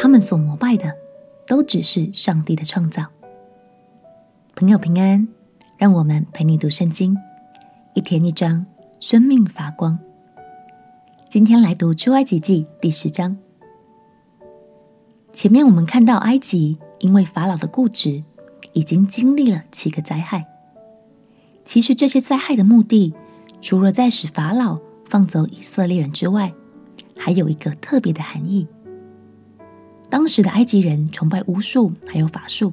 他们所膜拜的都只是上帝的创造。朋友平安，让我们陪你读圣经，一天一章，生命发光。今天来读出埃及记第十章。前面我们看到埃及因为法老的固执，已经经历了七个灾害。其实这些灾害的目的，除了在使法老放走以色列人之外，还有一个特别的含义。当时的埃及人崇拜巫术，还有法术，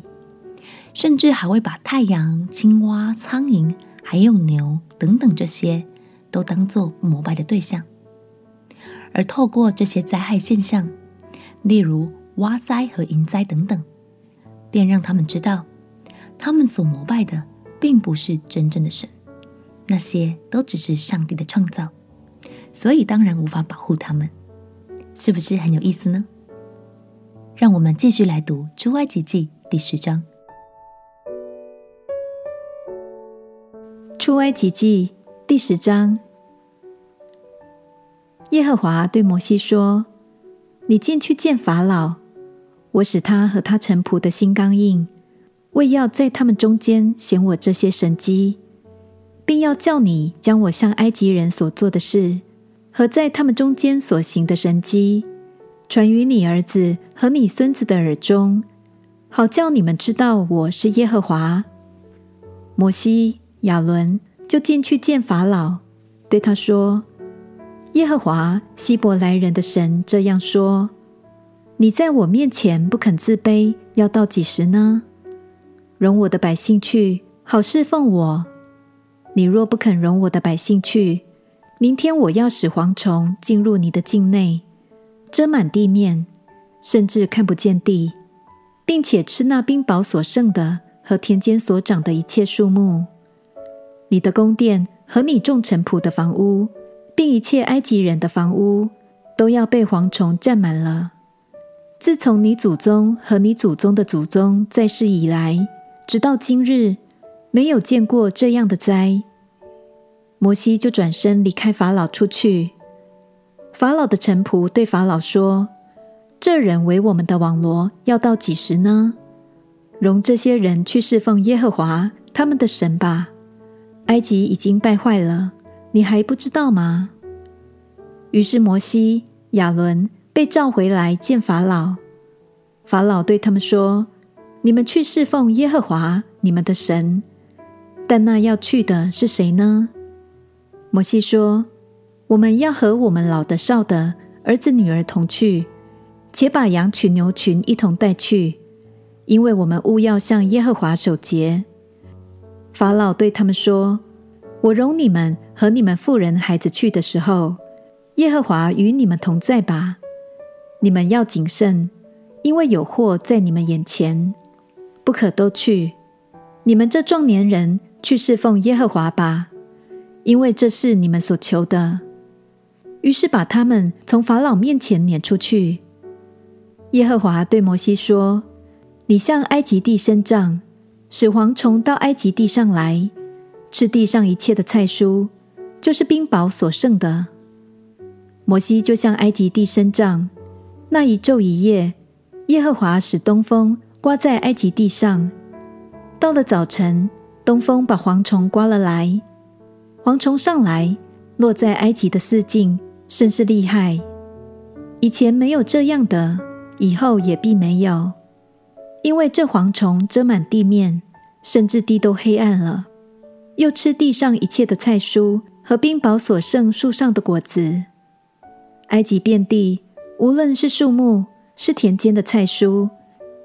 甚至还会把太阳、青蛙、苍蝇，还有牛等等这些，都当作膜拜的对象。而透过这些灾害现象，例如蛙灾和蝇灾等等，便让他们知道，他们所膜拜的并不是真正的神，那些都只是上帝的创造，所以当然无法保护他们。是不是很有意思呢？让我们继续来读《出埃及记》第十章。《出埃及记》第十章，耶和华对摩西说：“你进去见法老，我使他和他臣仆的心刚硬，为要在他们中间显我这些神迹，并要叫你将我向埃及人所做的事和在他们中间所行的神迹。”传于你儿子和你孙子的耳中，好叫你们知道我是耶和华。摩西、亚伦就进去见法老，对他说：“耶和华希伯来人的神这样说：你在我面前不肯自卑，要到几时呢？容我的百姓去，好侍奉我。你若不肯容我的百姓去，明天我要使蝗虫进入你的境内。”遮满地面，甚至看不见地，并且吃那冰雹所剩的和田间所长的一切树木。你的宫殿和你众臣仆的房屋，并一切埃及人的房屋，都要被蝗虫占满了。自从你祖宗和你祖宗的祖宗在世以来，直到今日，没有见过这样的灾。摩西就转身离开法老出去。法老的臣仆对法老说：“这人为我们的网罗，要到几时呢？容这些人去侍奉耶和华他们的神吧。埃及已经败坏了，你还不知道吗？”于是摩西、亚伦被召回来见法老。法老对他们说：“你们去侍奉耶和华你们的神，但那要去的是谁呢？”摩西说。我们要和我们老的少的儿子女儿同去，且把羊群牛群一同带去，因为我们务要向耶和华守节。法老对他们说：“我容你们和你们妇人孩子去的时候，耶和华与你们同在吧。你们要谨慎，因为有祸在你们眼前，不可都去。你们这壮年人去侍奉耶和华吧，因为这是你们所求的。”于是把他们从法老面前撵出去。耶和华对摩西说：“你向埃及地伸杖，使蝗虫到埃及地上来，吃地上一切的菜蔬，就是冰雹所剩的。”摩西就向埃及地伸杖，那一昼一夜，耶和华使东风刮在埃及地上。到了早晨，东风把蝗虫刮了来，蝗虫上来，落在埃及的四境。甚是厉害，以前没有这样的，以后也必没有，因为这蝗虫遮满地面，甚至地都黑暗了，又吃地上一切的菜蔬和冰雹所剩树上的果子。埃及遍地，无论是树木，是田间的菜蔬，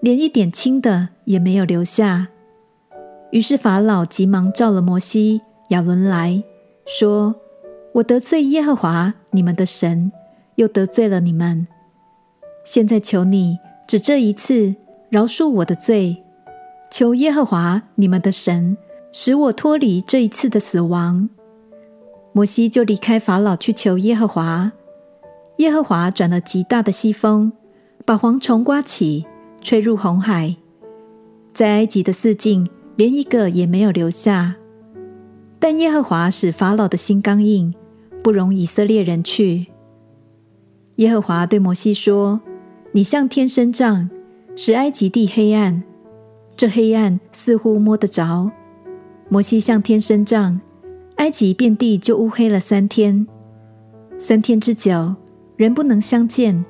连一点青的也没有留下。于是法老急忙召了摩西、亚伦来说。我得罪耶和华你们的神，又得罪了你们。现在求你只这一次饶恕我的罪，求耶和华你们的神使我脱离这一次的死亡。摩西就离开法老去求耶和华。耶和华转了极大的西风，把蝗虫刮起，吹入红海，在埃及的四境连一个也没有留下。但耶和华使法老的心刚硬。不容以色列人去。耶和华对摩西说：“你向天伸杖，使埃及地黑暗，这黑暗似乎摸得着。摩西向天伸杖，埃及遍地就乌黑了三天。三天之久，人不能相见，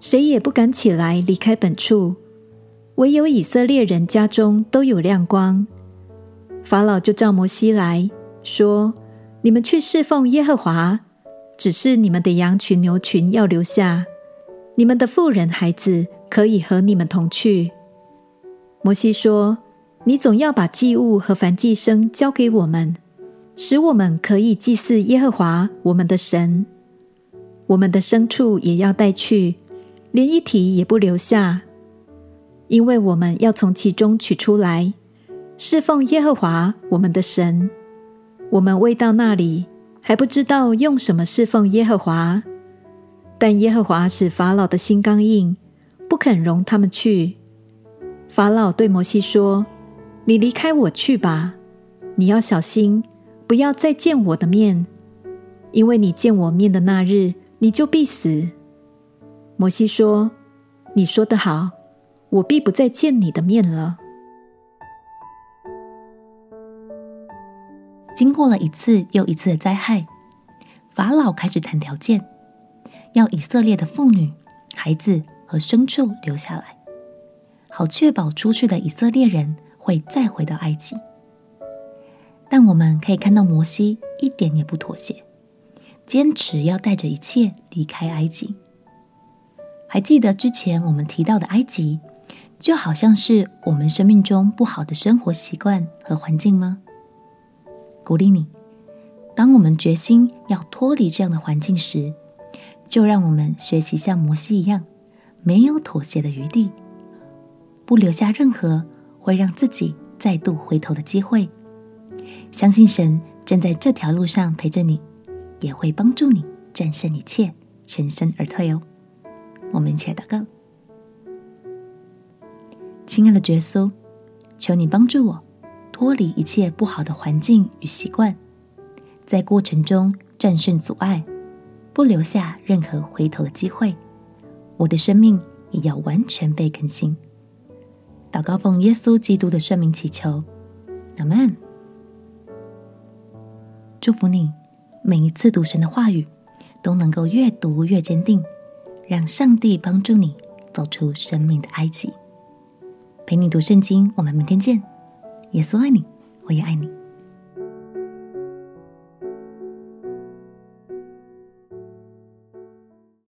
谁也不敢起来离开本处，唯有以色列人家中都有亮光。法老就召摩西来说：“你们去侍奉耶和华，只是你们的羊群牛群要留下，你们的妇人孩子可以和你们同去。”摩西说：“你总要把祭物和燔祭牲交给我们，使我们可以祭祀耶和华我们的神。我们的牲畜也要带去，连一蹄也不留下，因为我们要从其中取出来。”侍奉耶和华我们的神，我们未到那里，还不知道用什么侍奉耶和华。但耶和华使法老的心刚硬，不肯容他们去。法老对摩西说：“你离开我去吧，你要小心，不要再见我的面，因为你见我面的那日，你就必死。”摩西说：“你说得好，我必不再见你的面了。”经过了一次又一次的灾害，法老开始谈条件，要以色列的妇女、孩子和牲畜留下来，好确保出去的以色列人会再回到埃及。但我们可以看到摩西一点也不妥协，坚持要带着一切离开埃及。还记得之前我们提到的埃及，就好像是我们生命中不好的生活习惯和环境吗？鼓励你，当我们决心要脱离这样的环境时，就让我们学习像摩西一样，没有妥协的余地，不留下任何会让自己再度回头的机会。相信神正在这条路上陪着你，也会帮助你战胜一切，全身而退哦。我们一起来祷告，亲爱的耶稣，求你帮助我。脱离一切不好的环境与习惯，在过程中战胜阻碍，不留下任何回头的机会。我的生命也要完全被更新。祷告奉耶稣基督的圣名祈求，阿门。祝福你，每一次读神的话语都能够越读越坚定，让上帝帮助你走出生命的埃及。陪你读圣经，我们明天见。耶稣爱你，我也爱你。